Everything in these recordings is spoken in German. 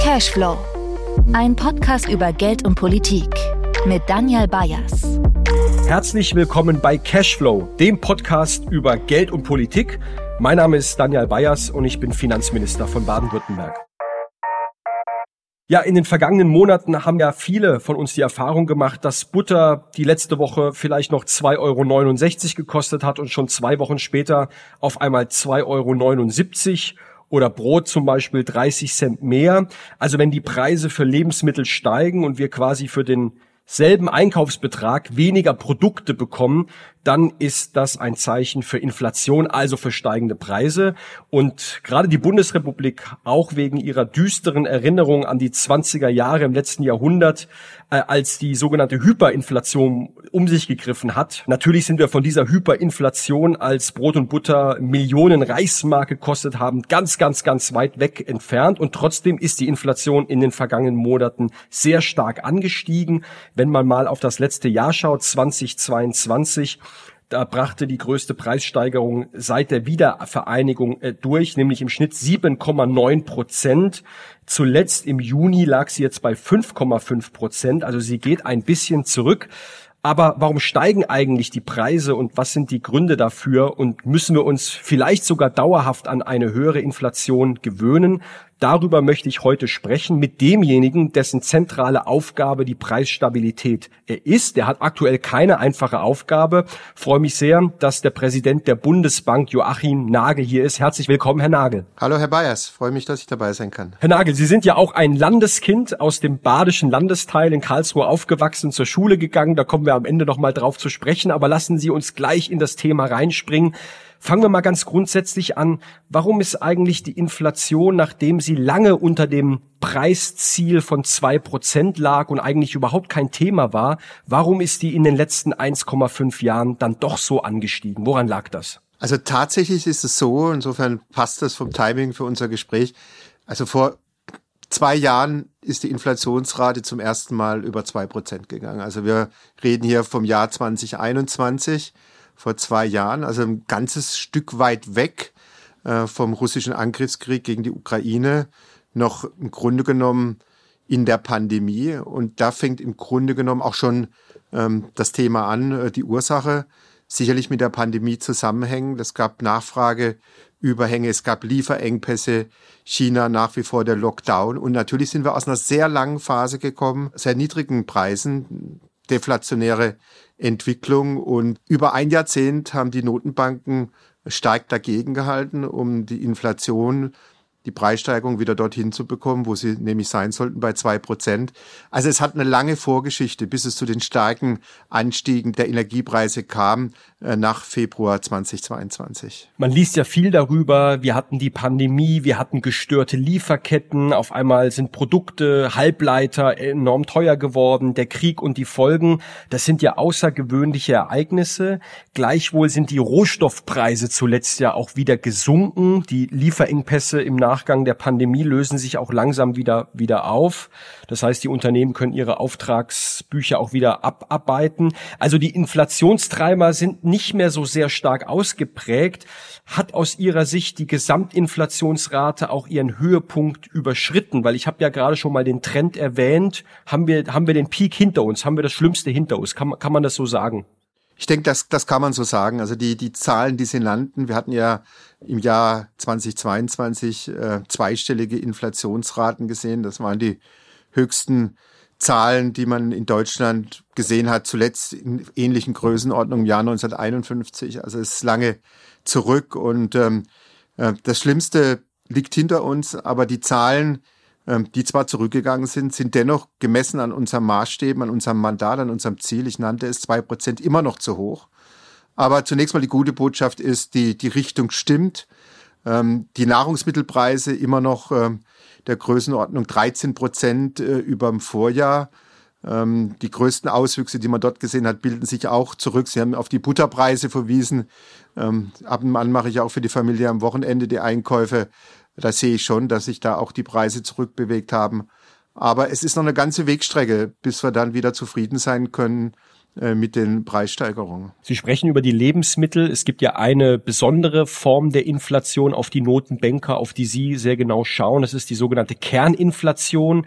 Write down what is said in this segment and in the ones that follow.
Cashflow. Ein Podcast über Geld und Politik mit Daniel Bayers. Herzlich willkommen bei Cashflow, dem Podcast über Geld und Politik. Mein Name ist Daniel Bayers und ich bin Finanzminister von Baden-Württemberg. Ja, in den vergangenen Monaten haben ja viele von uns die Erfahrung gemacht, dass Butter die letzte Woche vielleicht noch 2,69 Euro gekostet hat und schon zwei Wochen später auf einmal 2,79 Euro oder Brot zum Beispiel 30 Cent mehr. Also wenn die Preise für Lebensmittel steigen und wir quasi für den selben Einkaufsbetrag weniger Produkte bekommen, dann ist das ein Zeichen für Inflation, also für steigende Preise. Und gerade die Bundesrepublik, auch wegen ihrer düsteren Erinnerung an die 20er Jahre im letzten Jahrhundert, äh, als die sogenannte Hyperinflation um sich gegriffen hat. Natürlich sind wir von dieser Hyperinflation, als Brot und Butter Millionen Reichsmark gekostet haben, ganz, ganz, ganz weit weg entfernt. Und trotzdem ist die Inflation in den vergangenen Monaten sehr stark angestiegen. Wenn man mal auf das letzte Jahr schaut, 2022, da brachte die größte Preissteigerung seit der Wiedervereinigung äh, durch, nämlich im Schnitt 7,9 Prozent. Zuletzt im Juni lag sie jetzt bei 5,5 Prozent. Also sie geht ein bisschen zurück. Aber warum steigen eigentlich die Preise und was sind die Gründe dafür? Und müssen wir uns vielleicht sogar dauerhaft an eine höhere Inflation gewöhnen? Darüber möchte ich heute sprechen mit demjenigen, dessen zentrale Aufgabe die Preisstabilität ist. Der hat aktuell keine einfache Aufgabe. Ich freue mich sehr, dass der Präsident der Bundesbank Joachim Nagel hier ist. Herzlich willkommen, Herr Nagel. Hallo, Herr Bayers. Freue mich, dass ich dabei sein kann. Herr Nagel, Sie sind ja auch ein Landeskind aus dem badischen Landesteil in Karlsruhe aufgewachsen, zur Schule gegangen. Da kommen wir am Ende noch mal drauf zu sprechen. Aber lassen Sie uns gleich in das Thema reinspringen. Fangen wir mal ganz grundsätzlich an. Warum ist eigentlich die Inflation, nachdem sie lange unter dem Preisziel von zwei Prozent lag und eigentlich überhaupt kein Thema war, warum ist die in den letzten 1,5 Jahren dann doch so angestiegen? Woran lag das? Also tatsächlich ist es so, insofern passt das vom Timing für unser Gespräch. Also vor zwei Jahren ist die Inflationsrate zum ersten Mal über zwei Prozent gegangen. Also wir reden hier vom Jahr 2021 vor zwei Jahren, also ein ganzes Stück weit weg äh, vom russischen Angriffskrieg gegen die Ukraine, noch im Grunde genommen in der Pandemie. Und da fängt im Grunde genommen auch schon ähm, das Thema an, äh, die Ursache sicherlich mit der Pandemie zusammenhängen. Es gab Nachfrageüberhänge, es gab Lieferengpässe, China nach wie vor der Lockdown. Und natürlich sind wir aus einer sehr langen Phase gekommen, sehr niedrigen Preisen, deflationäre Entwicklung. Und über ein Jahrzehnt haben die Notenbanken stark dagegen gehalten, um die Inflation die Preissteigerung wieder dorthin zu bekommen, wo sie nämlich sein sollten, bei zwei Prozent. Also es hat eine lange Vorgeschichte, bis es zu den starken Anstiegen der Energiepreise kam äh, nach Februar 2022. Man liest ja viel darüber. Wir hatten die Pandemie, wir hatten gestörte Lieferketten. Auf einmal sind Produkte, Halbleiter enorm teuer geworden. Der Krieg und die Folgen, das sind ja außergewöhnliche Ereignisse. Gleichwohl sind die Rohstoffpreise zuletzt ja auch wieder gesunken. Die Lieferengpässe im Nach Nachgang der Pandemie lösen sich auch langsam wieder, wieder auf. Das heißt, die Unternehmen können ihre Auftragsbücher auch wieder abarbeiten. Also die Inflationstreiber sind nicht mehr so sehr stark ausgeprägt. Hat aus Ihrer Sicht die Gesamtinflationsrate auch ihren Höhepunkt überschritten? Weil ich habe ja gerade schon mal den Trend erwähnt. Haben wir, haben wir den Peak hinter uns? Haben wir das Schlimmste hinter uns? Kann, kann man das so sagen? Ich denke, das, das kann man so sagen. Also die, die Zahlen, die sie nannten, wir hatten ja im Jahr 2022 äh, zweistellige Inflationsraten gesehen. Das waren die höchsten Zahlen, die man in Deutschland gesehen hat, zuletzt in ähnlichen Größenordnungen im Jahr 1951. Also es ist lange zurück und ähm, äh, das Schlimmste liegt hinter uns, aber die Zahlen, die zwar zurückgegangen sind, sind dennoch gemessen an unserem Maßstäben, an unserem Mandat, an unserem Ziel, ich nannte es zwei Prozent, immer noch zu hoch. Aber zunächst mal die gute Botschaft ist, die, die Richtung stimmt. Ähm, die Nahrungsmittelpreise immer noch ähm, der Größenordnung 13 Prozent äh, über dem Vorjahr. Ähm, die größten Auswüchse, die man dort gesehen hat, bilden sich auch zurück. Sie haben auf die Butterpreise verwiesen. Ähm, ab und an mache ich auch für die Familie am Wochenende die Einkäufe. Da sehe ich schon, dass sich da auch die Preise zurückbewegt haben. Aber es ist noch eine ganze Wegstrecke, bis wir dann wieder zufrieden sein können äh, mit den Preissteigerungen. Sie sprechen über die Lebensmittel. Es gibt ja eine besondere Form der Inflation, auf die Notenbanker, auf die Sie sehr genau schauen. Das ist die sogenannte Kerninflation,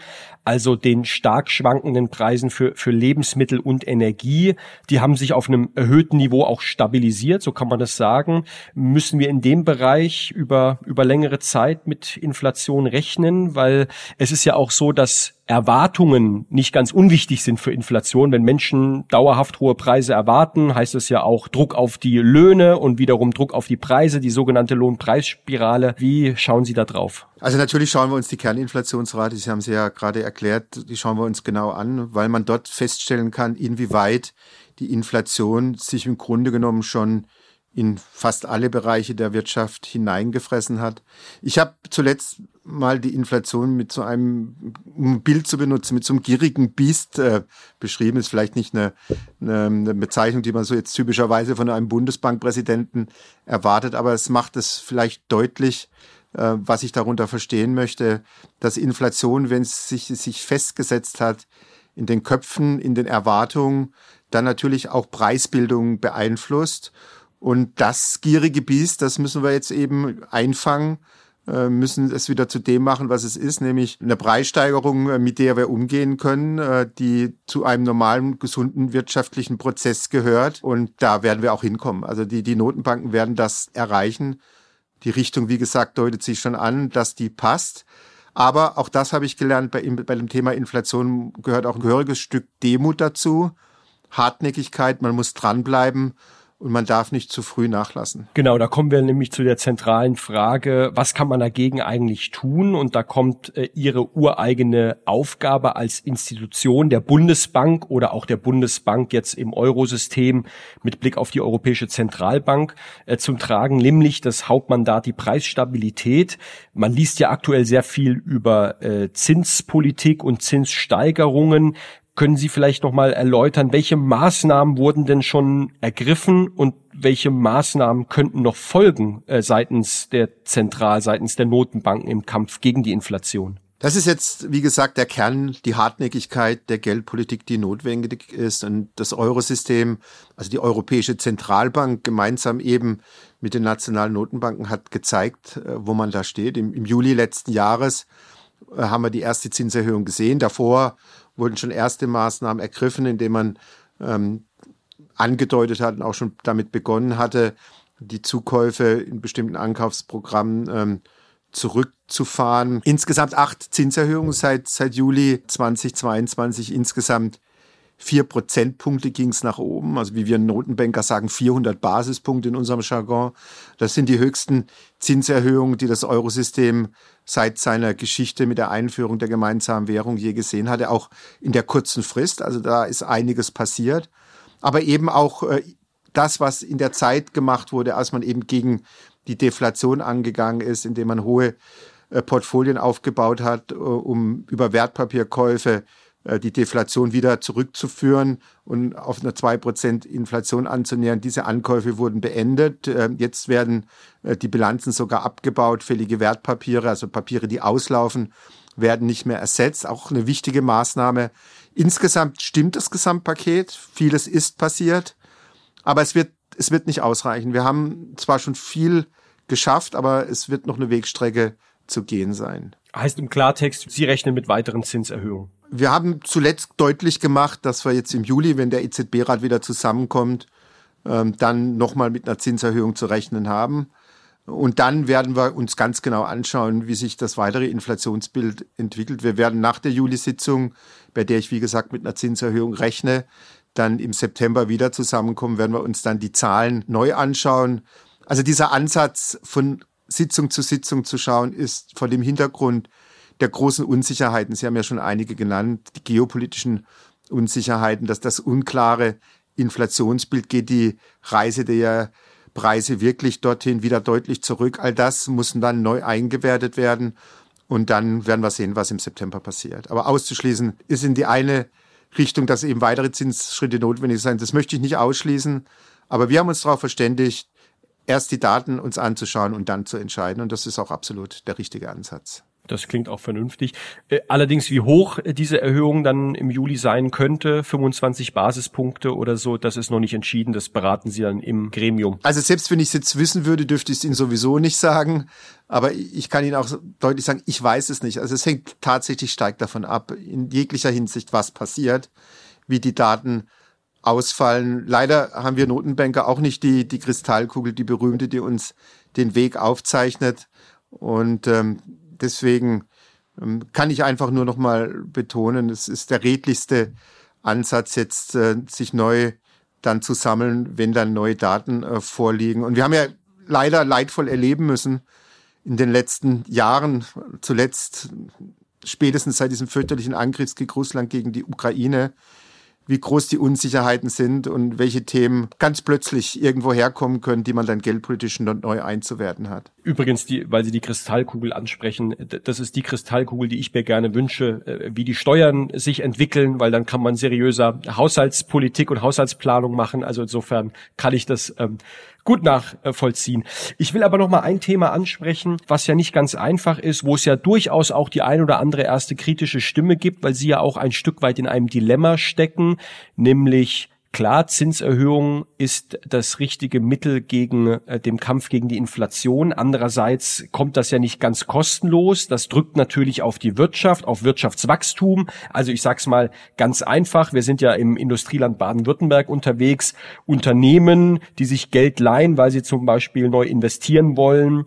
also den stark schwankenden Preisen für, für Lebensmittel und Energie. Die haben sich auf einem erhöhten Niveau auch stabilisiert, so kann man das sagen. Müssen wir in dem Bereich über, über längere Zeit mit Inflation rechnen? Weil es ist ja auch so, dass Erwartungen nicht ganz unwichtig sind für Inflation. Wenn Menschen dauerhaft hohe Preise erwarten, heißt es ja auch Druck auf die Löhne und wiederum Druck auf die Preise, die sogenannte Lohnpreisspirale. Wie schauen Sie da drauf? Also natürlich schauen wir uns die Kerninflationsrate, Sie haben sie ja gerade erklärt, die schauen wir uns genau an, weil man dort feststellen kann, inwieweit die Inflation sich im Grunde genommen schon in fast alle Bereiche der Wirtschaft hineingefressen hat. Ich habe zuletzt mal die Inflation mit so einem, um ein Bild zu benutzen, mit so einem gierigen Biest äh, beschrieben. Ist vielleicht nicht eine, eine Bezeichnung, die man so jetzt typischerweise von einem Bundesbankpräsidenten erwartet, aber es macht es vielleicht deutlich, äh, was ich darunter verstehen möchte, dass Inflation, wenn es sich, sich festgesetzt hat, in den Köpfen, in den Erwartungen, dann natürlich auch Preisbildung beeinflusst und das gierige Biest, das müssen wir jetzt eben einfangen, äh, müssen es wieder zu dem machen, was es ist, nämlich eine Preissteigerung, äh, mit der wir umgehen können, äh, die zu einem normalen, gesunden wirtschaftlichen Prozess gehört. Und da werden wir auch hinkommen. Also die, die Notenbanken werden das erreichen. Die Richtung, wie gesagt, deutet sich schon an, dass die passt. Aber auch das habe ich gelernt, bei, bei dem Thema Inflation gehört auch ein gehöriges Stück Demut dazu. Hartnäckigkeit, man muss dranbleiben und man darf nicht zu früh nachlassen. Genau, da kommen wir nämlich zu der zentralen Frage, was kann man dagegen eigentlich tun? Und da kommt äh, Ihre ureigene Aufgabe als Institution der Bundesbank oder auch der Bundesbank jetzt im Eurosystem mit Blick auf die Europäische Zentralbank äh, zum Tragen, nämlich das Hauptmandat die Preisstabilität. Man liest ja aktuell sehr viel über äh, Zinspolitik und Zinssteigerungen. Können Sie vielleicht noch mal erläutern, welche Maßnahmen wurden denn schon ergriffen und welche Maßnahmen könnten noch folgen äh, seitens der Zentral, seitens der Notenbanken im Kampf gegen die Inflation? Das ist jetzt, wie gesagt, der Kern, die Hartnäckigkeit der Geldpolitik, die notwendig ist. Und das Eurosystem, also die Europäische Zentralbank gemeinsam eben mit den nationalen Notenbanken hat gezeigt, äh, wo man da steht. Im, im Juli letzten Jahres äh, haben wir die erste Zinserhöhung gesehen. Davor wurden schon erste Maßnahmen ergriffen, indem man ähm, angedeutet hat und auch schon damit begonnen hatte, die Zukäufe in bestimmten Ankaufsprogrammen ähm, zurückzufahren. Insgesamt acht Zinserhöhungen seit, seit Juli 2022, insgesamt vier Prozentpunkte ging es nach oben. Also wie wir Notenbanker sagen, 400 Basispunkte in unserem Jargon. Das sind die höchsten Zinserhöhungen, die das Eurosystem seit seiner Geschichte mit der Einführung der gemeinsamen Währung je gesehen hatte, auch in der kurzen Frist. Also da ist einiges passiert. Aber eben auch äh, das, was in der Zeit gemacht wurde, als man eben gegen die Deflation angegangen ist, indem man hohe äh, Portfolien aufgebaut hat, äh, um über Wertpapierkäufe die Deflation wieder zurückzuführen und auf eine 2% Inflation anzunähern. Diese Ankäufe wurden beendet. Äh, jetzt werden äh, die Bilanzen sogar abgebaut. Fällige Wertpapiere, also Papiere, die auslaufen, werden nicht mehr ersetzt. Auch eine wichtige Maßnahme. Insgesamt stimmt das Gesamtpaket. Vieles ist passiert. Aber es wird, es wird nicht ausreichen. Wir haben zwar schon viel geschafft, aber es wird noch eine Wegstrecke zu gehen sein. Heißt im Klartext, Sie rechnen mit weiteren Zinserhöhungen. Wir haben zuletzt deutlich gemacht, dass wir jetzt im Juli, wenn der EZB-Rat wieder zusammenkommt, ähm, dann nochmal mit einer Zinserhöhung zu rechnen haben. Und dann werden wir uns ganz genau anschauen, wie sich das weitere Inflationsbild entwickelt. Wir werden nach der Juli-Sitzung, bei der ich wie gesagt mit einer Zinserhöhung rechne, dann im September wieder zusammenkommen, werden wir uns dann die Zahlen neu anschauen. Also dieser Ansatz von Sitzung zu Sitzung zu schauen, ist vor dem Hintergrund der großen Unsicherheiten, Sie haben ja schon einige genannt, die geopolitischen Unsicherheiten, dass das unklare Inflationsbild geht, die Reise der Preise wirklich dorthin wieder deutlich zurück. All das muss dann neu eingewertet werden. Und dann werden wir sehen, was im September passiert. Aber auszuschließen ist in die eine Richtung, dass eben weitere Zinsschritte notwendig sind. Das möchte ich nicht ausschließen. Aber wir haben uns darauf verständigt, erst die Daten uns anzuschauen und dann zu entscheiden. Und das ist auch absolut der richtige Ansatz. Das klingt auch vernünftig. Äh, allerdings, wie hoch diese Erhöhung dann im Juli sein könnte, 25 Basispunkte oder so, das ist noch nicht entschieden. Das beraten Sie dann im Gremium. Also selbst wenn ich es jetzt wissen würde, dürfte ich es Ihnen sowieso nicht sagen. Aber ich kann Ihnen auch deutlich sagen, ich weiß es nicht. Also es hängt tatsächlich stark davon ab, in jeglicher Hinsicht, was passiert, wie die Daten ausfallen. Leider haben wir Notenbanker auch nicht die, die Kristallkugel, die berühmte, die uns den Weg aufzeichnet. Und ähm, deswegen ähm, kann ich einfach nur noch mal betonen, es ist der redlichste Ansatz, jetzt äh, sich neu dann zu sammeln, wenn dann neue Daten äh, vorliegen. Und wir haben ja leider leidvoll erleben müssen in den letzten Jahren, zuletzt spätestens seit diesem fürchterlichen Angriffskrieg Russland gegen die Ukraine, wie groß die Unsicherheiten sind und welche Themen ganz plötzlich irgendwo herkommen können, die man dann geldpolitisch neu einzuwerten hat. Übrigens, die, weil Sie die Kristallkugel ansprechen, das ist die Kristallkugel, die ich mir gerne wünsche, äh, wie die Steuern sich entwickeln, weil dann kann man seriöser Haushaltspolitik und Haushaltsplanung machen. Also insofern kann ich das ähm, gut nachvollziehen. Ich will aber noch mal ein Thema ansprechen, was ja nicht ganz einfach ist, wo es ja durchaus auch die ein oder andere erste kritische Stimme gibt, weil sie ja auch ein Stück weit in einem Dilemma stecken, nämlich Klar, Zinserhöhung ist das richtige Mittel gegen äh, dem Kampf gegen die Inflation. Andererseits kommt das ja nicht ganz kostenlos. Das drückt natürlich auf die Wirtschaft, auf Wirtschaftswachstum. Also ich sag's mal ganz einfach. Wir sind ja im Industrieland Baden-Württemberg unterwegs. Unternehmen, die sich Geld leihen, weil sie zum Beispiel neu investieren wollen,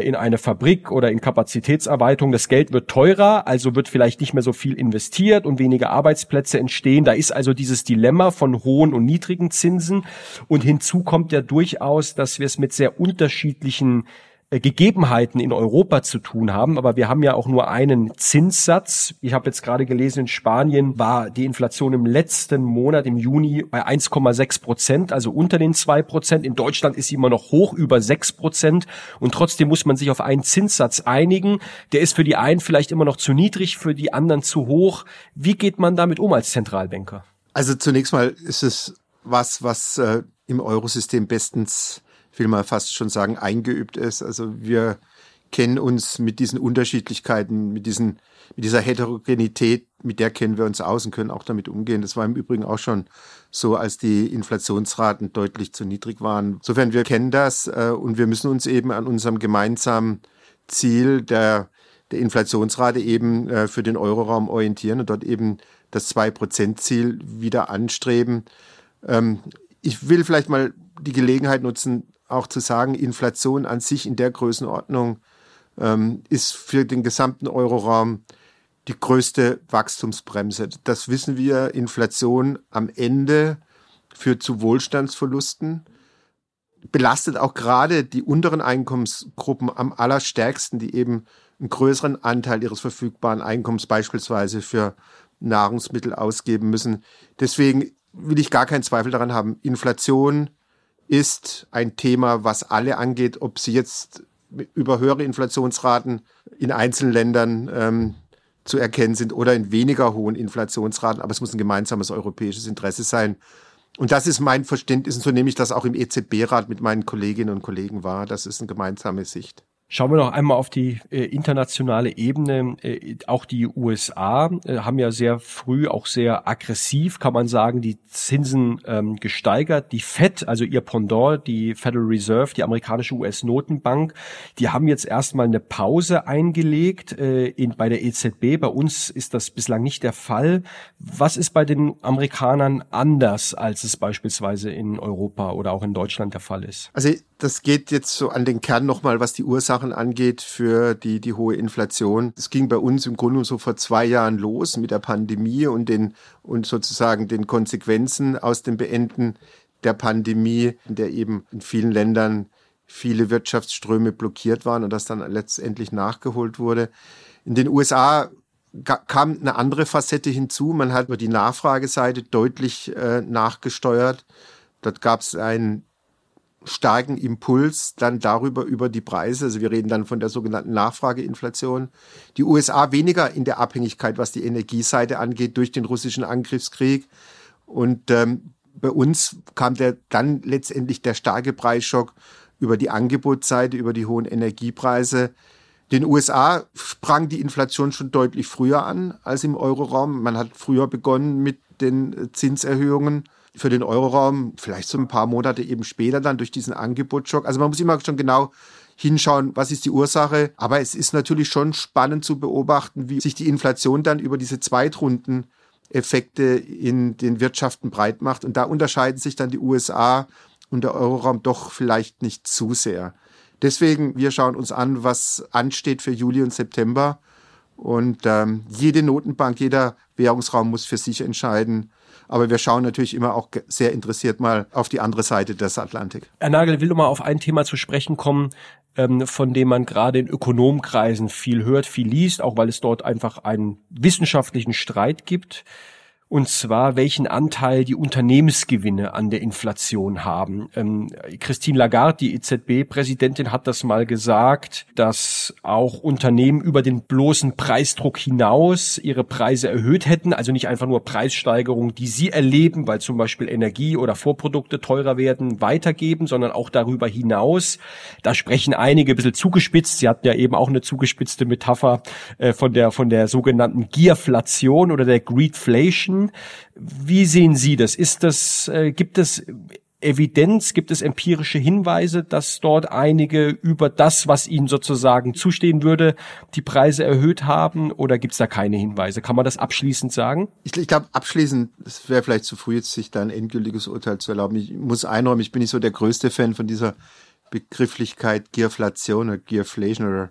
in eine Fabrik oder in Kapazitätserweiterung. Das Geld wird teurer, also wird vielleicht nicht mehr so viel investiert und weniger Arbeitsplätze entstehen. Da ist also dieses Dilemma von hohen und niedrigen Zinsen. Und hinzu kommt ja durchaus, dass wir es mit sehr unterschiedlichen äh, Gegebenheiten in Europa zu tun haben. Aber wir haben ja auch nur einen Zinssatz. Ich habe jetzt gerade gelesen, in Spanien war die Inflation im letzten Monat, im Juni, bei 1,6 Prozent, also unter den zwei Prozent. In Deutschland ist sie immer noch hoch, über sechs Prozent. Und trotzdem muss man sich auf einen Zinssatz einigen. Der ist für die einen vielleicht immer noch zu niedrig, für die anderen zu hoch. Wie geht man damit um als Zentralbanker? Also zunächst mal ist es was, was äh, im Eurosystem bestens will mal fast schon sagen, eingeübt ist. Also wir kennen uns mit diesen Unterschiedlichkeiten, mit diesen, mit dieser Heterogenität, mit der kennen wir uns aus und können auch damit umgehen. Das war im Übrigen auch schon so, als die Inflationsraten deutlich zu niedrig waren. Insofern, wir kennen das äh, und wir müssen uns eben an unserem gemeinsamen Ziel der, der Inflationsrate eben äh, für den Euroraum orientieren und dort eben das Zwei-Prozent-Ziel wieder anstreben. Ähm, ich will vielleicht mal die Gelegenheit nutzen, auch zu sagen, Inflation an sich in der Größenordnung ähm, ist für den gesamten Euroraum die größte Wachstumsbremse. Das wissen wir. Inflation am Ende führt zu Wohlstandsverlusten, belastet auch gerade die unteren Einkommensgruppen am allerstärksten, die eben einen größeren Anteil ihres verfügbaren Einkommens beispielsweise für Nahrungsmittel ausgeben müssen. Deswegen will ich gar keinen Zweifel daran haben. Inflation ist ein Thema, was alle angeht, ob sie jetzt über höhere Inflationsraten in einzelnen Ländern ähm, zu erkennen sind oder in weniger hohen Inflationsraten. Aber es muss ein gemeinsames europäisches Interesse sein. Und das ist mein Verständnis, und so nehme ich das auch im EZB-Rat mit meinen Kolleginnen und Kollegen wahr. Das ist eine gemeinsame Sicht. Schauen wir noch einmal auf die äh, internationale Ebene. Äh, auch die USA äh, haben ja sehr früh, auch sehr aggressiv, kann man sagen, die Zinsen ähm, gesteigert. Die Fed, also ihr Pendant, die Federal Reserve, die amerikanische US-Notenbank, die haben jetzt erstmal eine Pause eingelegt äh, in, bei der EZB. Bei uns ist das bislang nicht der Fall. Was ist bei den Amerikanern anders, als es beispielsweise in Europa oder auch in Deutschland der Fall ist? Also das geht jetzt so an den Kern nochmal, was die Ursachen angeht für die, die hohe Inflation. Es ging bei uns im Grunde so vor zwei Jahren los mit der Pandemie und den, und sozusagen den Konsequenzen aus dem Beenden der Pandemie, in der eben in vielen Ländern viele Wirtschaftsströme blockiert waren und das dann letztendlich nachgeholt wurde. In den USA kam eine andere Facette hinzu. Man hat über die Nachfrageseite deutlich äh, nachgesteuert. Dort gab es einen starken Impuls dann darüber über die Preise. Also wir reden dann von der sogenannten Nachfrageinflation. Die USA weniger in der Abhängigkeit, was die Energieseite angeht, durch den russischen Angriffskrieg. Und ähm, bei uns kam der dann letztendlich der starke Preisschock über die Angebotsseite, über die hohen Energiepreise. Den USA sprang die Inflation schon deutlich früher an als im Euroraum. Man hat früher begonnen mit den Zinserhöhungen für den Euroraum, vielleicht so ein paar Monate eben später dann durch diesen Angebotsschock. Also man muss immer schon genau hinschauen, was ist die Ursache. Aber es ist natürlich schon spannend zu beobachten, wie sich die Inflation dann über diese Zweitrunden Effekte in den Wirtschaften breit macht. Und da unterscheiden sich dann die USA und der Euroraum doch vielleicht nicht zu sehr. Deswegen, wir schauen uns an, was ansteht für Juli und September. Und ähm, jede Notenbank, jeder Währungsraum muss für sich entscheiden. Aber wir schauen natürlich immer auch sehr interessiert mal auf die andere Seite des Atlantik. Herr Nagel will noch mal auf ein Thema zu sprechen kommen, ähm, von dem man gerade in Ökonomkreisen viel hört, viel liest, auch weil es dort einfach einen wissenschaftlichen Streit gibt und zwar welchen Anteil die Unternehmensgewinne an der Inflation haben. Ähm, Christine Lagarde, die EZB-Präsidentin, hat das mal gesagt, dass auch Unternehmen über den bloßen Preisdruck hinaus ihre Preise erhöht hätten, also nicht einfach nur Preissteigerungen, die sie erleben, weil zum Beispiel Energie oder Vorprodukte teurer werden, weitergeben, sondern auch darüber hinaus. Da sprechen einige ein bisschen zugespitzt. Sie hatten ja eben auch eine zugespitzte Metapher äh, von der von der sogenannten Gierflation oder der Greedflation. Wie sehen Sie das? Ist das, äh, gibt es Evidenz, gibt es empirische Hinweise, dass dort einige über das, was ihnen sozusagen zustehen würde, die Preise erhöht haben oder gibt es da keine Hinweise? Kann man das abschließend sagen? Ich, ich glaube, abschließend, es wäre vielleicht zu früh, jetzt sich da ein endgültiges Urteil zu erlauben. Ich muss einräumen, ich bin nicht so der größte Fan von dieser Begrifflichkeit Gearflation oder Gearflation oder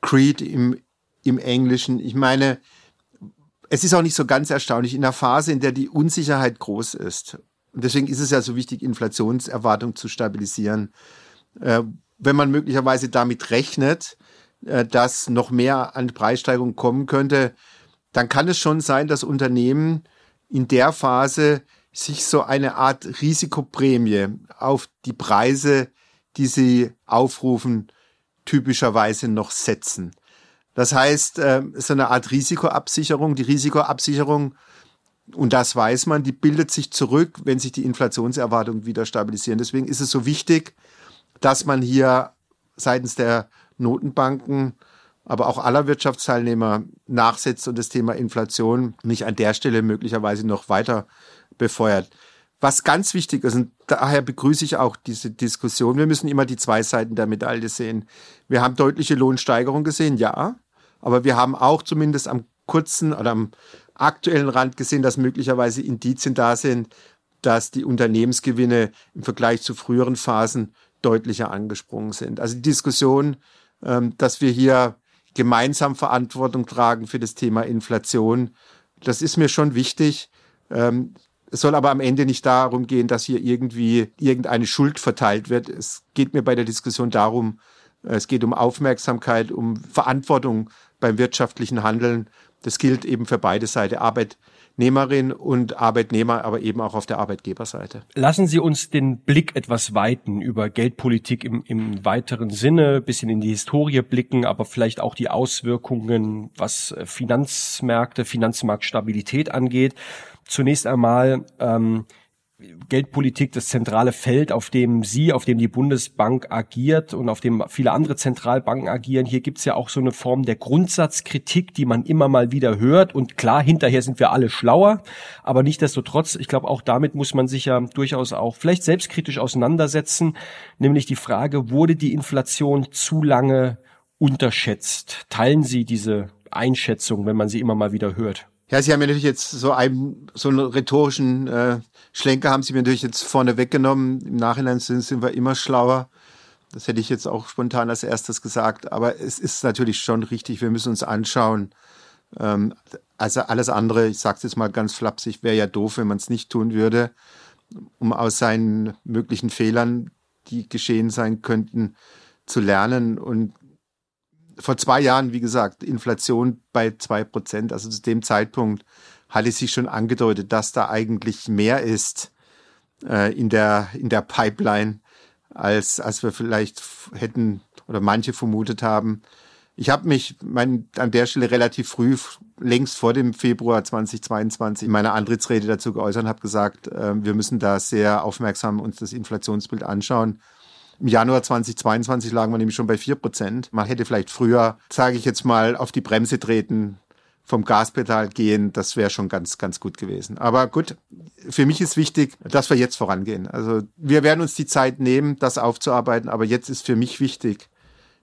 Creed im, im Englischen. Ich meine, es ist auch nicht so ganz erstaunlich in einer Phase, in der die Unsicherheit groß ist. Und deswegen ist es ja so wichtig, Inflationserwartung zu stabilisieren. Äh, wenn man möglicherweise damit rechnet, äh, dass noch mehr an Preissteigerungen kommen könnte, dann kann es schon sein, dass Unternehmen in der Phase sich so eine Art Risikoprämie auf die Preise, die sie aufrufen, typischerweise noch setzen. Das heißt, äh, so eine Art Risikoabsicherung. Die Risikoabsicherung, und das weiß man, die bildet sich zurück, wenn sich die Inflationserwartungen wieder stabilisieren. Deswegen ist es so wichtig, dass man hier seitens der Notenbanken, aber auch aller Wirtschaftsteilnehmer nachsetzt und das Thema Inflation nicht an der Stelle möglicherweise noch weiter befeuert. Was ganz wichtig ist, und daher begrüße ich auch diese Diskussion, wir müssen immer die zwei Seiten der Medaille sehen. Wir haben deutliche Lohnsteigerung gesehen, ja. Aber wir haben auch zumindest am kurzen oder am aktuellen Rand gesehen, dass möglicherweise Indizien da sind, dass die Unternehmensgewinne im Vergleich zu früheren Phasen deutlicher angesprungen sind. Also die Diskussion, ähm, dass wir hier gemeinsam Verantwortung tragen für das Thema Inflation, das ist mir schon wichtig. Ähm, es soll aber am Ende nicht darum gehen, dass hier irgendwie irgendeine Schuld verteilt wird. Es geht mir bei der Diskussion darum, es geht um Aufmerksamkeit, um Verantwortung beim wirtschaftlichen Handeln. Das gilt eben für beide Seiten, Arbeitnehmerin und Arbeitnehmer, aber eben auch auf der Arbeitgeberseite. Lassen Sie uns den Blick etwas weiten über Geldpolitik im, im weiteren Sinne, bisschen in die Historie blicken, aber vielleicht auch die Auswirkungen, was Finanzmärkte, Finanzmarktstabilität angeht. Zunächst einmal, ähm, Geldpolitik das zentrale Feld, auf dem Sie, auf dem die Bundesbank agiert und auf dem viele andere Zentralbanken agieren. Hier gibt's ja auch so eine Form der Grundsatzkritik, die man immer mal wieder hört. Und klar, hinterher sind wir alle schlauer, aber nichtdestotrotz, ich glaube, auch damit muss man sich ja durchaus auch vielleicht selbstkritisch auseinandersetzen, nämlich die Frage, wurde die Inflation zu lange unterschätzt? Teilen Sie diese Einschätzung, wenn man sie immer mal wieder hört? Ja, Sie haben mir natürlich jetzt so einen, so einen rhetorischen äh, Schlenker haben Sie mir natürlich jetzt vorne weggenommen. Im Nachhinein sind, sind wir immer schlauer. Das hätte ich jetzt auch spontan als erstes gesagt. Aber es ist natürlich schon richtig. Wir müssen uns anschauen. Ähm, also alles andere, ich sage es jetzt mal ganz flapsig, wäre ja doof, wenn man es nicht tun würde, um aus seinen möglichen Fehlern, die geschehen sein könnten, zu lernen. Und vor zwei Jahren, wie gesagt, Inflation bei zwei Prozent. Also zu dem Zeitpunkt hatte sich schon angedeutet, dass da eigentlich mehr ist äh, in der in der Pipeline, als als wir vielleicht hätten oder manche vermutet haben. Ich habe mich mein, an der Stelle relativ früh, längst vor dem Februar 2022, in meiner Antrittsrede dazu geäußert und habe gesagt, äh, wir müssen da sehr aufmerksam uns das Inflationsbild anschauen Im Januar 2022 lagen wir nämlich schon bei vier Prozent. Man hätte vielleicht früher, sage ich jetzt mal, auf die Bremse treten, vom Gaspedal gehen, das wäre schon ganz, ganz gut gewesen. Aber gut, für mich ist wichtig, dass wir jetzt vorangehen. Also wir werden uns die Zeit nehmen, das aufzuarbeiten, aber jetzt ist für mich wichtig,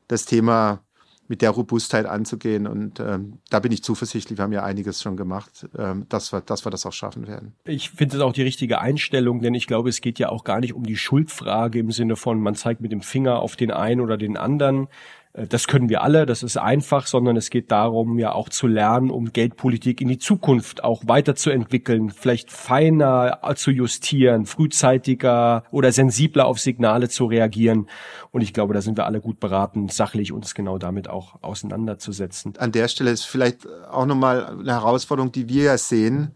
das Thema mit der Robustheit anzugehen. Und ähm, da bin ich zuversichtlich, wir haben ja einiges schon gemacht, ähm, dass, wir, dass wir das auch schaffen werden. Ich finde das auch die richtige Einstellung, denn ich glaube, es geht ja auch gar nicht um die Schuldfrage im Sinne von, man zeigt mit dem Finger auf den einen oder den anderen, das können wir alle, das ist einfach, sondern es geht darum, ja auch zu lernen, um Geldpolitik in die Zukunft auch weiterzuentwickeln, vielleicht feiner zu justieren, frühzeitiger oder sensibler auf Signale zu reagieren. Und ich glaube, da sind wir alle gut beraten, sachlich uns genau damit auch auseinanderzusetzen. An der Stelle ist vielleicht auch nochmal eine Herausforderung, die wir ja sehen.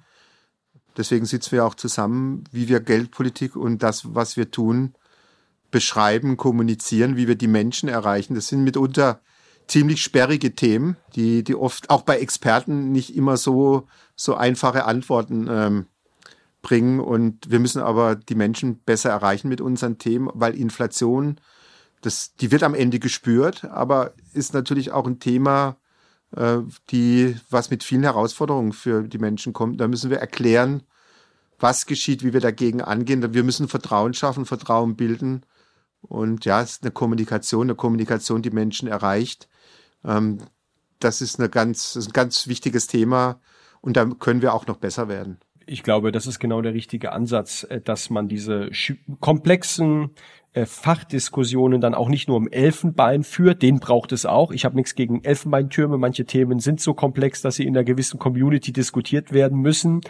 Deswegen sitzen wir auch zusammen, wie wir Geldpolitik und das, was wir tun, beschreiben, kommunizieren, wie wir die Menschen erreichen. Das sind mitunter ziemlich sperrige Themen, die, die oft auch bei Experten nicht immer so, so einfache Antworten ähm, bringen. Und wir müssen aber die Menschen besser erreichen mit unseren Themen, weil Inflation, das, die wird am Ende gespürt, aber ist natürlich auch ein Thema, äh, die, was mit vielen Herausforderungen für die Menschen kommt. Da müssen wir erklären, was geschieht, wie wir dagegen angehen. Wir müssen Vertrauen schaffen, Vertrauen bilden und ja, es ist eine Kommunikation, eine Kommunikation, die Menschen erreicht. Ähm, das ist eine ganz, ist ein ganz wichtiges Thema und da können wir auch noch besser werden. Ich glaube, das ist genau der richtige Ansatz, äh, dass man diese komplexen äh, Fachdiskussionen dann auch nicht nur im Elfenbein führt, den braucht es auch. Ich habe nichts gegen Elfenbeintürme. Manche Themen sind so komplex, dass sie in einer gewissen Community diskutiert werden müssen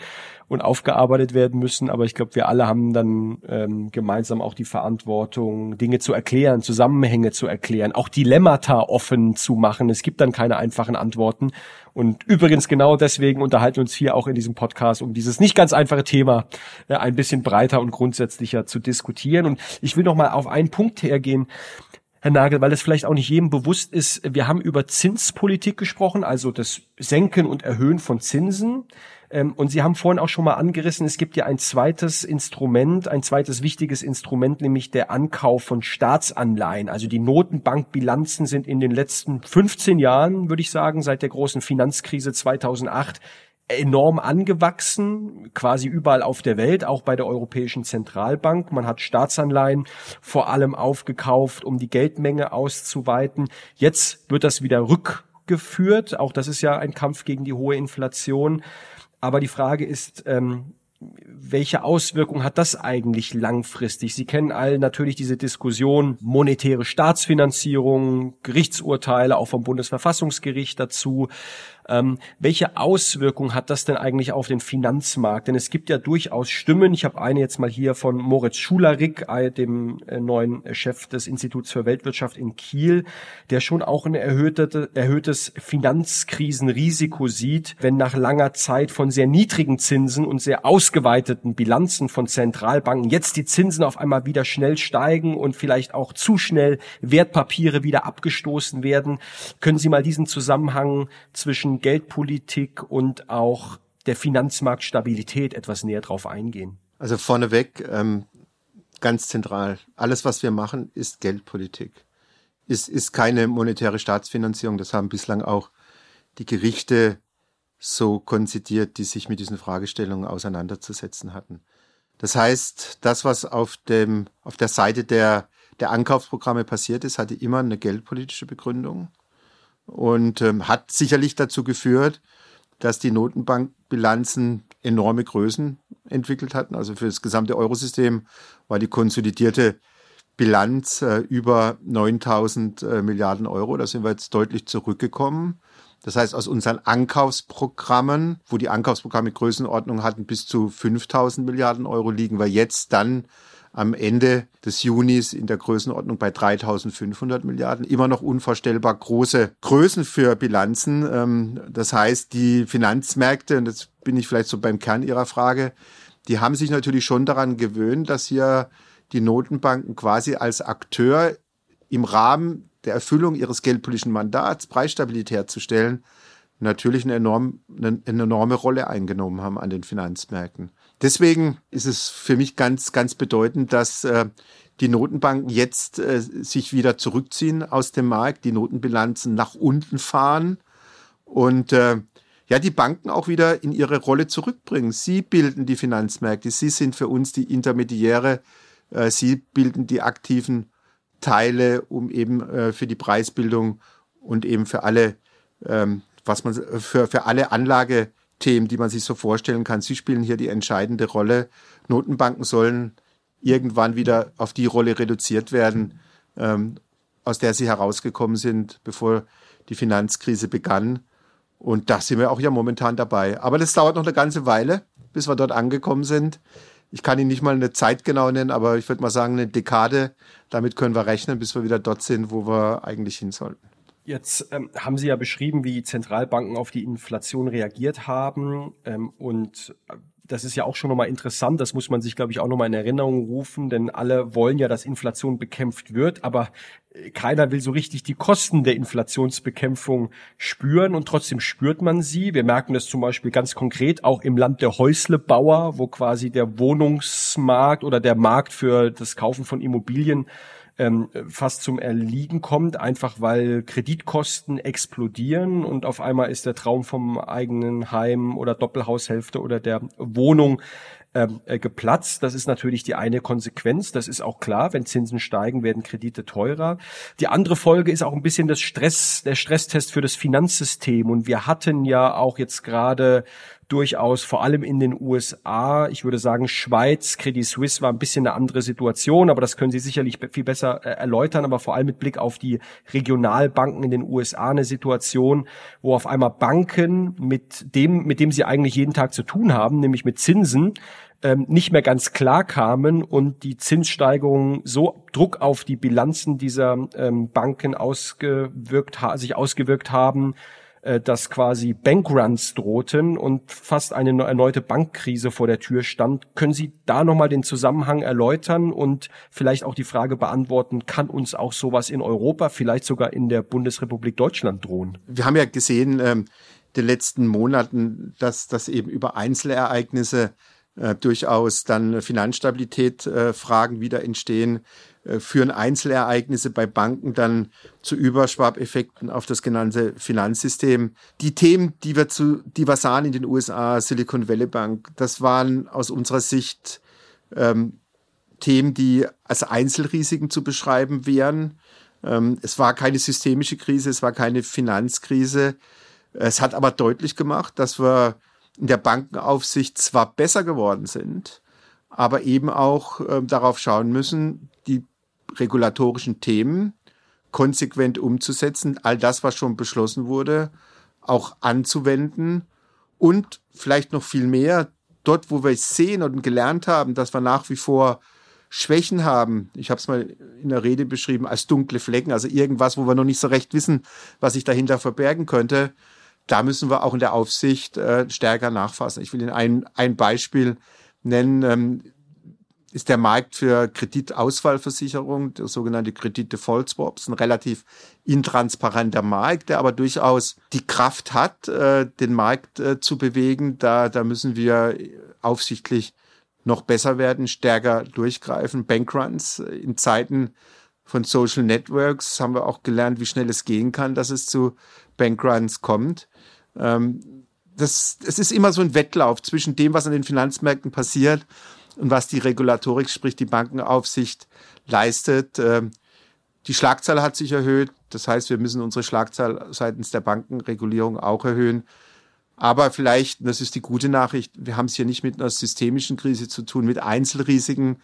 und aufgearbeitet werden müssen. Aber ich glaube, wir alle haben dann ähm, gemeinsam auch die Verantwortung, Dinge zu erklären, Zusammenhänge zu erklären, auch Dilemmata offen zu machen. Es gibt dann keine einfachen Antworten. Und übrigens genau deswegen unterhalten wir uns hier auch in diesem Podcast, um dieses nicht ganz einfache Thema äh, ein bisschen breiter und grundsätzlicher zu diskutieren. Und ich will noch mal auf einen Punkt hergehen. Herr Nagel, weil es vielleicht auch nicht jedem bewusst ist, wir haben über Zinspolitik gesprochen, also das Senken und Erhöhen von Zinsen. Ähm, und Sie haben vorhin auch schon mal angerissen, es gibt ja ein zweites Instrument, ein zweites wichtiges Instrument, nämlich der Ankauf von Staatsanleihen. Also die Notenbankbilanzen sind in den letzten 15 Jahren, würde ich sagen, seit der großen Finanzkrise 2008 enorm angewachsen, quasi überall auf der Welt, auch bei der Europäischen Zentralbank. Man hat Staatsanleihen vor allem aufgekauft, um die Geldmenge auszuweiten. Jetzt wird das wieder rückgeführt. Auch das ist ja ein Kampf gegen die hohe Inflation. Aber die Frage ist, ähm, welche Auswirkung hat das eigentlich langfristig? Sie kennen all natürlich diese Diskussion monetäre Staatsfinanzierung, Gerichtsurteile auch vom Bundesverfassungsgericht dazu. Ähm, welche Auswirkung hat das denn eigentlich auf den Finanzmarkt? Denn es gibt ja durchaus Stimmen. Ich habe eine jetzt mal hier von Moritz Schularik, dem äh, neuen Chef des Instituts für Weltwirtschaft in Kiel, der schon auch ein erhöhte, erhöhtes Finanzkrisenrisiko sieht, wenn nach langer Zeit von sehr niedrigen Zinsen und sehr ausgeweiteten Bilanzen von Zentralbanken jetzt die Zinsen auf einmal wieder schnell steigen und vielleicht auch zu schnell Wertpapiere wieder abgestoßen werden. Können Sie mal diesen Zusammenhang zwischen Geldpolitik und auch der Finanzmarktstabilität etwas näher drauf eingehen? Also vorneweg, ähm, ganz zentral, alles, was wir machen, ist Geldpolitik. Ist, ist keine monetäre Staatsfinanzierung. Das haben bislang auch die Gerichte so konzidiert, die sich mit diesen Fragestellungen auseinanderzusetzen hatten. Das heißt, das, was auf dem, auf der Seite der, der Ankaufsprogramme passiert ist, hatte immer eine geldpolitische Begründung und ähm, hat sicherlich dazu geführt, dass die Notenbankbilanzen enorme Größen entwickelt hatten. Also für das gesamte Eurosystem war die konsolidierte Bilanz äh, über 9000 äh, Milliarden Euro. Da sind wir jetzt deutlich zurückgekommen. Das heißt, aus unseren Ankaufsprogrammen, wo die Ankaufsprogramme Größenordnung hatten bis zu 5000 Milliarden Euro, liegen wir jetzt dann am Ende des Junis in der Größenordnung bei 3500 Milliarden. Immer noch unvorstellbar große Größen für Bilanzen. Ähm, das heißt, die Finanzmärkte, und das bin ich vielleicht so beim Kern Ihrer Frage, die haben sich natürlich schon daran gewöhnt, dass hier die Notenbanken quasi als Akteur im Rahmen der Erfüllung ihres geldpolitischen Mandats, Preisstabilität herzustellen, natürlich eine, enorm, eine, eine enorme Rolle eingenommen haben an den Finanzmärkten. Deswegen ist es für mich ganz, ganz bedeutend, dass äh, die Notenbanken jetzt äh, sich wieder zurückziehen aus dem Markt, die Notenbilanzen nach unten fahren und äh, ja, die Banken auch wieder in ihre Rolle zurückbringen. Sie bilden die Finanzmärkte, sie sind für uns die Intermediäre, äh, sie bilden die aktiven Teile, um eben äh, für die Preisbildung und eben für alle, ähm, was man für, für alle Anlagethemen, die man sich so vorstellen kann. Sie spielen hier die entscheidende Rolle. Notenbanken sollen irgendwann wieder auf die Rolle reduziert werden, ähm, aus der sie herausgekommen sind, bevor die Finanzkrise begann. Und da sind wir auch ja momentan dabei. Aber das dauert noch eine ganze Weile, bis wir dort angekommen sind. Ich kann Ihnen nicht mal eine Zeit genau nennen, aber ich würde mal sagen, eine Dekade. Damit können wir rechnen, bis wir wieder dort sind, wo wir eigentlich hin sollten. Jetzt ähm, haben Sie ja beschrieben, wie Zentralbanken auf die Inflation reagiert haben. Ähm, und äh, das ist ja auch schon nochmal interessant. Das muss man sich, glaube ich, auch nochmal in Erinnerung rufen, denn alle wollen ja, dass Inflation bekämpft wird, aber äh, keiner will so richtig die Kosten der Inflationsbekämpfung spüren und trotzdem spürt man sie. Wir merken das zum Beispiel ganz konkret auch im Land der Häuslebauer, wo quasi der Wohnungsmarkt oder der Markt für das Kaufen von Immobilien ähm, fast zum Erliegen kommt, einfach weil Kreditkosten explodieren und auf einmal ist der Traum vom eigenen Heim oder Doppelhaushälfte oder der Wohnung ähm, äh, geplatzt. Das ist natürlich die eine Konsequenz. Das ist auch klar. Wenn Zinsen steigen, werden Kredite teurer. Die andere Folge ist auch ein bisschen das Stress, der Stresstest für das Finanzsystem. Und wir hatten ja auch jetzt gerade durchaus vor allem in den USA, ich würde sagen Schweiz, Credit Suisse war ein bisschen eine andere Situation, aber das können Sie sicherlich viel besser äh, erläutern, aber vor allem mit Blick auf die Regionalbanken in den USA eine Situation, wo auf einmal Banken mit dem, mit dem sie eigentlich jeden Tag zu tun haben, nämlich mit Zinsen, ähm, nicht mehr ganz klar kamen und die Zinssteigerungen so Druck auf die Bilanzen dieser ähm, Banken ausgewirkt, sich ausgewirkt haben, äh, dass quasi Bankruns drohten und fast eine erneute Bankkrise vor der Tür stand. Können Sie da nochmal den Zusammenhang erläutern und vielleicht auch die Frage beantworten, kann uns auch sowas in Europa, vielleicht sogar in der Bundesrepublik Deutschland drohen? Wir haben ja gesehen, ähm, den letzten Monaten, dass das eben über Einzelereignisse äh, durchaus dann Finanzstabilität äh, Fragen wieder entstehen. Äh, führen Einzelereignisse bei Banken dann zu Überschwabeffekten auf das genannte Finanzsystem. Die Themen, die wir zu, die wir sahen in den USA, Silicon Valley Bank, das waren aus unserer Sicht ähm, Themen, die als Einzelrisiken zu beschreiben wären. Ähm, es war keine systemische Krise, es war keine Finanzkrise. Es hat aber deutlich gemacht, dass wir in der Bankenaufsicht zwar besser geworden sind, aber eben auch äh, darauf schauen müssen, die regulatorischen Themen konsequent umzusetzen, all das, was schon beschlossen wurde, auch anzuwenden und vielleicht noch viel mehr dort, wo wir sehen und gelernt haben, dass wir nach wie vor Schwächen haben. Ich habe es mal in der Rede beschrieben als dunkle Flecken, also irgendwas, wo wir noch nicht so recht wissen, was sich dahinter verbergen könnte. Da müssen wir auch in der Aufsicht äh, stärker nachfassen. Ich will Ihnen ein, ein Beispiel nennen. Ähm, ist der Markt für Kreditausfallversicherung, der sogenannte Kredit-Default Swaps, ein relativ intransparenter Markt, der aber durchaus die Kraft hat, äh, den Markt äh, zu bewegen. Da, da müssen wir aufsichtlich noch besser werden, stärker durchgreifen. Bankruns äh, in Zeiten von Social Networks haben wir auch gelernt, wie schnell es gehen kann, dass es zu Bankruns kommt. Ähm, das, es ist immer so ein Wettlauf zwischen dem, was an den Finanzmärkten passiert und was die Regulatorik, sprich die Bankenaufsicht, leistet. Ähm, die Schlagzahl hat sich erhöht. Das heißt, wir müssen unsere Schlagzahl seitens der Bankenregulierung auch erhöhen. Aber vielleicht, das ist die gute Nachricht, wir haben es hier nicht mit einer systemischen Krise zu tun, mit Einzelrisiken,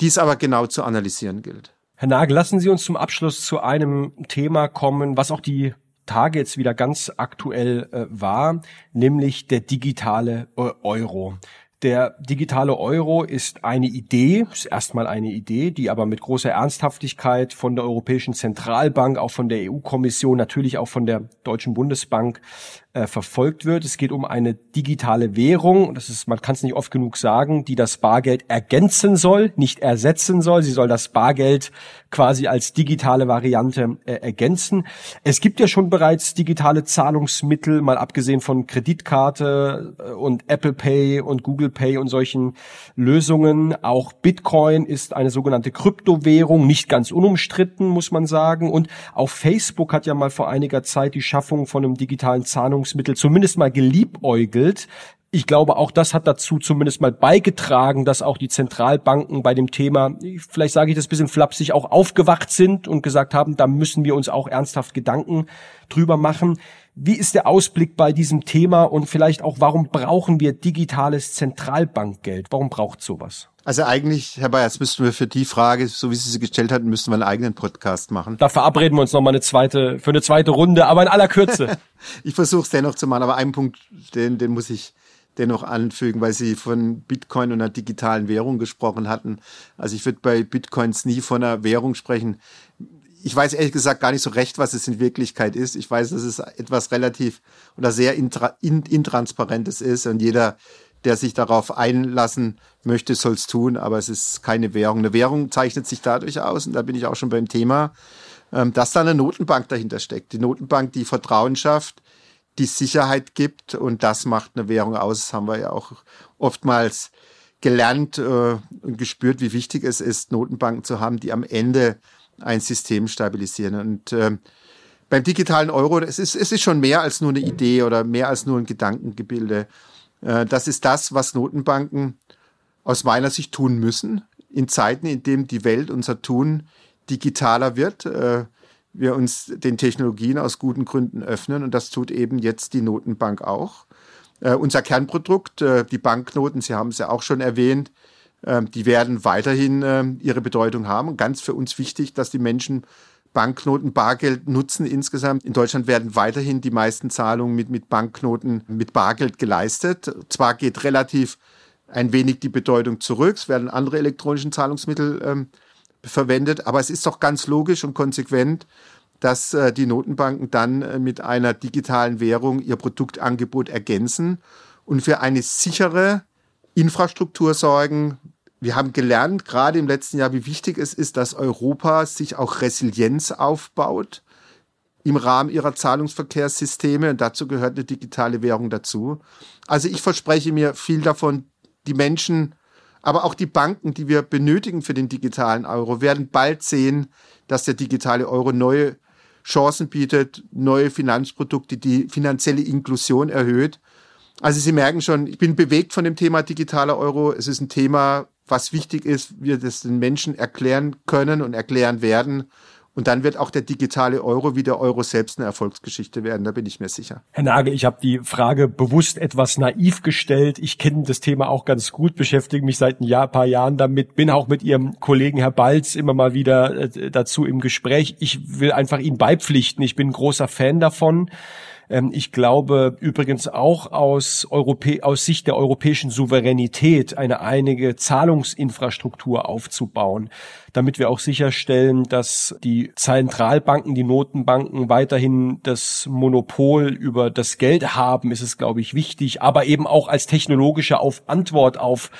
die es aber genau zu analysieren gilt. Herr Nagel, lassen Sie uns zum Abschluss zu einem Thema kommen, was auch die Tage jetzt wieder ganz aktuell äh, war, nämlich der digitale äh, Euro. Der digitale Euro ist eine Idee, ist erstmal eine Idee, die aber mit großer Ernsthaftigkeit von der Europäischen Zentralbank, auch von der EU-Kommission, natürlich auch von der Deutschen Bundesbank äh, verfolgt wird. Es geht um eine digitale Währung, das ist, man kann es nicht oft genug sagen, die das Bargeld ergänzen soll, nicht ersetzen soll. Sie soll das Bargeld quasi als digitale Variante äh, ergänzen. Es gibt ja schon bereits digitale Zahlungsmittel, mal abgesehen von Kreditkarte äh, und Apple Pay und Google Pay und solchen Lösungen. Auch Bitcoin ist eine sogenannte Kryptowährung, nicht ganz unumstritten, muss man sagen. Und auch Facebook hat ja mal vor einiger Zeit die Schaffung von einem digitalen Zahlungsmittel zumindest mal geliebäugelt ich glaube, auch das hat dazu zumindest mal beigetragen, dass auch die Zentralbanken bei dem Thema, vielleicht sage ich das bisschen flapsig, auch aufgewacht sind und gesagt haben, da müssen wir uns auch ernsthaft Gedanken drüber machen. Wie ist der Ausblick bei diesem Thema und vielleicht auch, warum brauchen wir digitales Zentralbankgeld? Warum braucht sowas? Also eigentlich, Herr Bayer, jetzt müssten wir für die Frage, so wie Sie sie gestellt hatten, müssten wir einen eigenen Podcast machen. Da verabreden wir uns nochmal eine zweite, für eine zweite Runde, aber in aller Kürze. ich versuche es dennoch zu machen, aber einen Punkt, den, den muss ich dennoch anfügen, weil Sie von Bitcoin und einer digitalen Währung gesprochen hatten. Also ich würde bei Bitcoins nie von einer Währung sprechen. Ich weiß ehrlich gesagt gar nicht so recht, was es in Wirklichkeit ist. Ich weiß, dass es etwas relativ oder sehr intra, in, intransparentes ist und jeder, der sich darauf einlassen möchte, soll es tun, aber es ist keine Währung. Eine Währung zeichnet sich dadurch aus, und da bin ich auch schon beim Thema, ähm, dass da eine Notenbank dahinter steckt. Die Notenbank, die Vertrauen schafft, die Sicherheit gibt und das macht eine Währung aus. Das haben wir ja auch oftmals gelernt äh, und gespürt, wie wichtig es ist, Notenbanken zu haben, die am Ende ein System stabilisieren. Und äh, beim digitalen Euro, es ist, es ist schon mehr als nur eine Idee oder mehr als nur ein Gedankengebilde. Äh, das ist das, was Notenbanken aus meiner Sicht tun müssen, in Zeiten, in denen die Welt, unser Tun digitaler wird. Wir uns den Technologien aus guten Gründen öffnen und das tut eben jetzt die Notenbank auch. Äh, unser Kernprodukt, äh, die Banknoten, Sie haben es ja auch schon erwähnt, äh, die werden weiterhin äh, ihre Bedeutung haben. Und ganz für uns wichtig, dass die Menschen Banknoten, Bargeld nutzen insgesamt. In Deutschland werden weiterhin die meisten Zahlungen mit, mit Banknoten, mit Bargeld geleistet. Zwar geht relativ ein wenig die Bedeutung zurück, es werden andere elektronische Zahlungsmittel ähm, verwendet. Aber es ist doch ganz logisch und konsequent, dass äh, die Notenbanken dann äh, mit einer digitalen Währung ihr Produktangebot ergänzen und für eine sichere Infrastruktur sorgen. Wir haben gelernt, gerade im letzten Jahr, wie wichtig es ist, dass Europa sich auch Resilienz aufbaut im Rahmen ihrer Zahlungsverkehrssysteme. Und dazu gehört eine digitale Währung dazu. Also ich verspreche mir viel davon, die Menschen aber auch die Banken, die wir benötigen für den digitalen Euro, werden bald sehen, dass der digitale Euro neue Chancen bietet, neue Finanzprodukte, die finanzielle Inklusion erhöht. Also Sie merken schon, ich bin bewegt von dem Thema digitaler Euro. Es ist ein Thema, was wichtig ist, wir das den Menschen erklären können und erklären werden. Und dann wird auch der digitale Euro wie der Euro selbst eine Erfolgsgeschichte werden, da bin ich mir sicher. Herr Nagel, ich habe die Frage bewusst etwas naiv gestellt. Ich kenne das Thema auch ganz gut, beschäftige mich seit ein Jahr, paar Jahren damit, bin auch mit Ihrem Kollegen Herr Balz immer mal wieder äh, dazu im Gespräch. Ich will einfach Ihnen beipflichten. Ich bin großer Fan davon. Ähm, ich glaube übrigens auch aus, Europä aus Sicht der europäischen Souveränität eine einige Zahlungsinfrastruktur aufzubauen, damit wir auch sicherstellen, dass die Zentralbanken, die Notenbanken weiterhin das Monopol über das Geld haben, ist es, glaube ich, wichtig, aber eben auch als technologische auf Antwort auf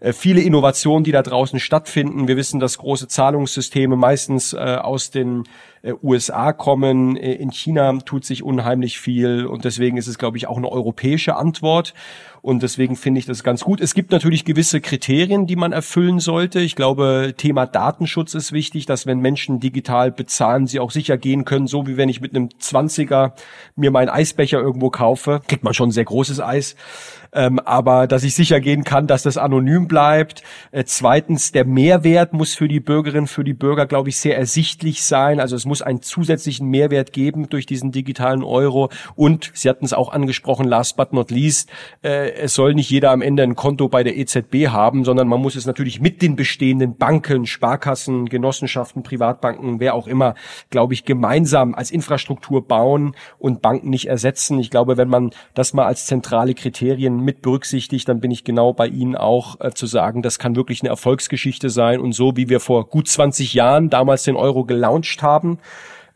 äh, viele Innovationen, die da draußen stattfinden. Wir wissen, dass große Zahlungssysteme meistens äh, aus den äh, USA kommen. Äh, in China tut sich unheimlich viel und deswegen ist es, glaube ich, auch eine europäische Antwort. Und deswegen finde ich das ganz gut. Es gibt natürlich gewisse Kriterien, die man erfüllen sollte. Ich glaube, Thema Datenschutz ist wichtig, dass wenn Menschen digital bezahlen, sie auch sicher gehen können, so wie wenn ich mit einem 20er mir meinen Eisbecher irgendwo kaufe, kriegt man schon sehr großes Eis ähm, aber dass ich sicher gehen kann, dass das anonym bleibt. Äh, zweitens, der Mehrwert muss für die Bürgerinnen, für die Bürger, glaube ich, sehr ersichtlich sein. Also es muss einen zusätzlichen Mehrwert geben durch diesen digitalen Euro. Und Sie hatten es auch angesprochen, last but not least, äh, es soll nicht jeder am Ende ein Konto bei der EZB haben, sondern man muss es natürlich mit den bestehenden Banken, Sparkassen, Genossenschaften, Privatbanken, wer auch immer, glaube ich, gemeinsam als Infrastruktur bauen und Banken nicht ersetzen. Ich glaube, wenn man das mal als zentrale Kriterien mit berücksichtigt, dann bin ich genau bei Ihnen auch äh, zu sagen, das kann wirklich eine Erfolgsgeschichte sein. Und so wie wir vor gut 20 Jahren damals den Euro gelauncht haben,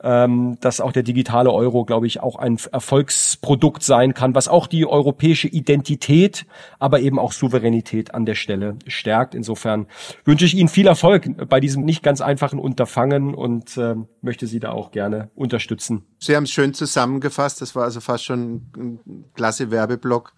ähm, dass auch der digitale Euro, glaube ich, auch ein Erfolgsprodukt sein kann, was auch die europäische Identität, aber eben auch Souveränität an der Stelle stärkt. Insofern wünsche ich Ihnen viel Erfolg bei diesem nicht ganz einfachen Unterfangen und äh, möchte Sie da auch gerne unterstützen. Sie haben es schön zusammengefasst. Das war also fast schon ein klasse Werbeblock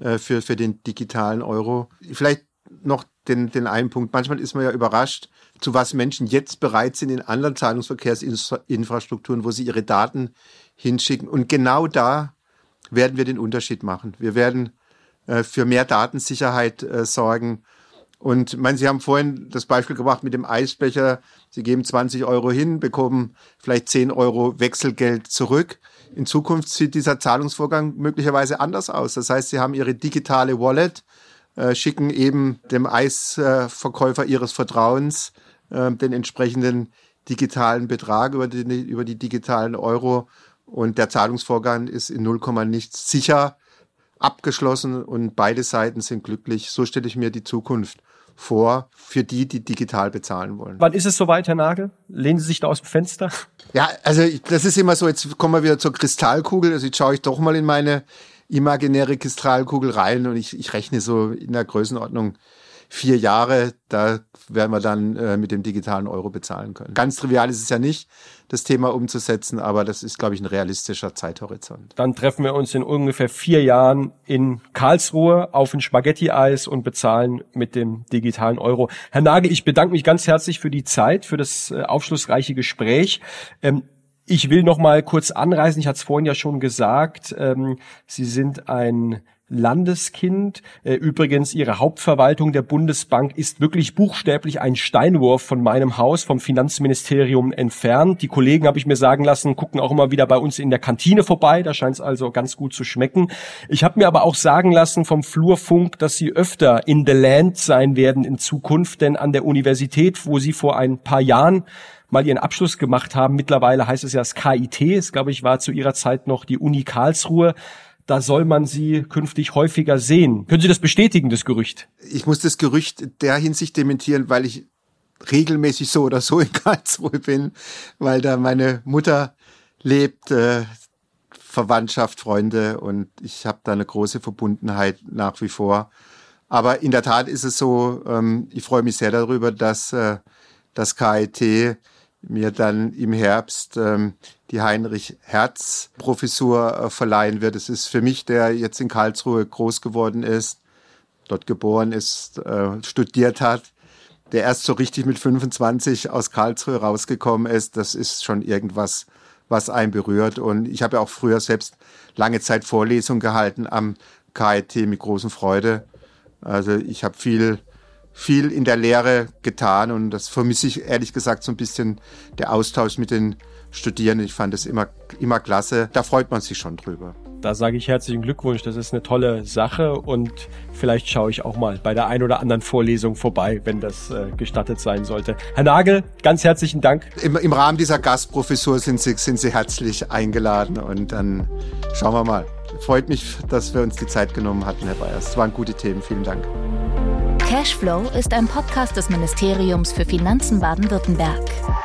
äh, für, für den digitalen Euro. Vielleicht noch den, den einen Punkt. Manchmal ist man ja überrascht, zu was Menschen jetzt bereit sind in anderen Zahlungsverkehrsinfrastrukturen, wo sie ihre Daten hinschicken. Und genau da werden wir den Unterschied machen. Wir werden äh, für mehr Datensicherheit äh, sorgen. Und ich meine, Sie haben vorhin das Beispiel gebracht mit dem Eisbecher. Sie geben 20 Euro hin, bekommen vielleicht 10 Euro Wechselgeld zurück. In Zukunft sieht dieser Zahlungsvorgang möglicherweise anders aus. Das heißt, Sie haben Ihre digitale Wallet, äh, schicken eben dem Eisverkäufer Ihres Vertrauens äh, den entsprechenden digitalen Betrag über die, über die digitalen Euro und der Zahlungsvorgang ist in 0, nichts sicher abgeschlossen und beide Seiten sind glücklich. So stelle ich mir die Zukunft vor für die, die digital bezahlen wollen. Wann ist es soweit, Herr Nagel? Lehnen Sie sich da aus dem Fenster? Ja, also das ist immer so, jetzt kommen wir wieder zur Kristallkugel. Also jetzt schaue ich doch mal in meine imaginäre Kristallkugel rein und ich, ich rechne so in der Größenordnung vier Jahre, da werden wir dann äh, mit dem digitalen Euro bezahlen können. Ganz trivial ist es ja nicht, das Thema umzusetzen, aber das ist, glaube ich, ein realistischer Zeithorizont. Dann treffen wir uns in ungefähr vier Jahren in Karlsruhe auf ein Spaghetti-Eis und bezahlen mit dem digitalen Euro. Herr Nagel, ich bedanke mich ganz herzlich für die Zeit, für das äh, aufschlussreiche Gespräch. Ähm, ich will noch mal kurz anreißen. Ich hatte es vorhin ja schon gesagt. Ähm, Sie sind ein Landeskind. Äh, übrigens, Ihre Hauptverwaltung der Bundesbank ist wirklich buchstäblich ein Steinwurf von meinem Haus, vom Finanzministerium entfernt. Die Kollegen, habe ich mir sagen lassen, gucken auch immer wieder bei uns in der Kantine vorbei. Da scheint es also ganz gut zu schmecken. Ich habe mir aber auch sagen lassen vom Flurfunk, dass Sie öfter in the land sein werden in Zukunft, denn an der Universität, wo Sie vor ein paar Jahren mal ihren Abschluss gemacht haben. Mittlerweile heißt es ja das KIT. Es glaube ich war zu ihrer Zeit noch die Uni Karlsruhe da soll man sie künftig häufiger sehen. Können Sie das bestätigen, das Gerücht? Ich muss das Gerücht der Hinsicht dementieren, weil ich regelmäßig so oder so in Karlsruhe bin, weil da meine Mutter lebt, äh, Verwandtschaft, Freunde und ich habe da eine große Verbundenheit nach wie vor. Aber in der Tat ist es so, ähm, ich freue mich sehr darüber, dass äh, das KIT mir dann im Herbst ähm, die Heinrich-Herz-Professur äh, verleihen wird. Es ist für mich, der jetzt in Karlsruhe groß geworden ist, dort geboren ist, äh, studiert hat, der erst so richtig mit 25 aus Karlsruhe rausgekommen ist, das ist schon irgendwas, was einen berührt. Und ich habe ja auch früher selbst lange Zeit Vorlesungen gehalten am KIT mit großen Freude. Also ich habe viel viel in der Lehre getan und das vermisse ich ehrlich gesagt so ein bisschen der Austausch mit den Studierenden. Ich fand das immer, immer klasse. Da freut man sich schon drüber. Da sage ich herzlichen Glückwunsch. Das ist eine tolle Sache und vielleicht schaue ich auch mal bei der ein oder anderen Vorlesung vorbei, wenn das äh, gestattet sein sollte. Herr Nagel, ganz herzlichen Dank. Im, Im Rahmen dieser Gastprofessur sind Sie, sind Sie herzlich eingeladen und dann schauen wir mal. Freut mich, dass wir uns die Zeit genommen hatten, Herr Bayers. Es waren gute Themen. Vielen Dank. Cashflow ist ein Podcast des Ministeriums für Finanzen Baden-Württemberg.